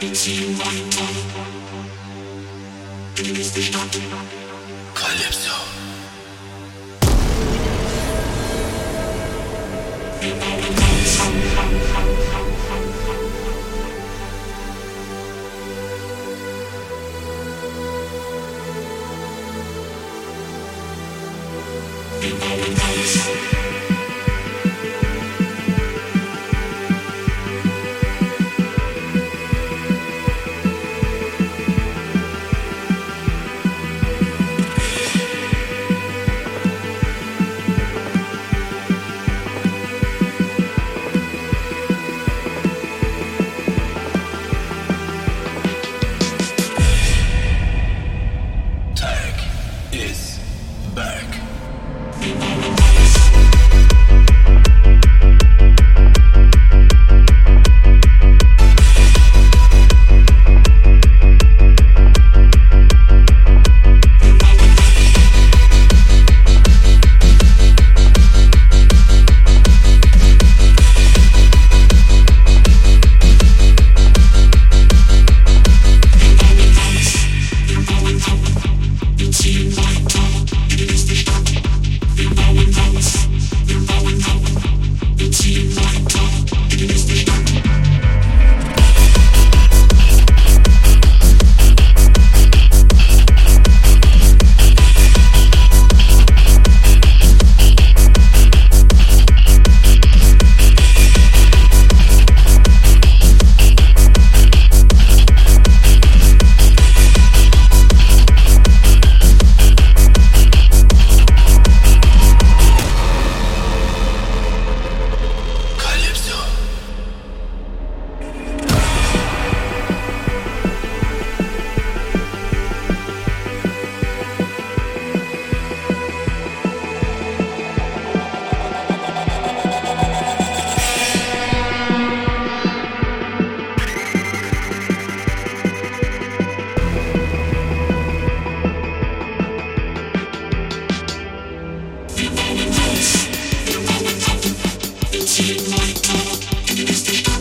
Beziehung weiter. Du bist die Stadt. Kalypso. back. Música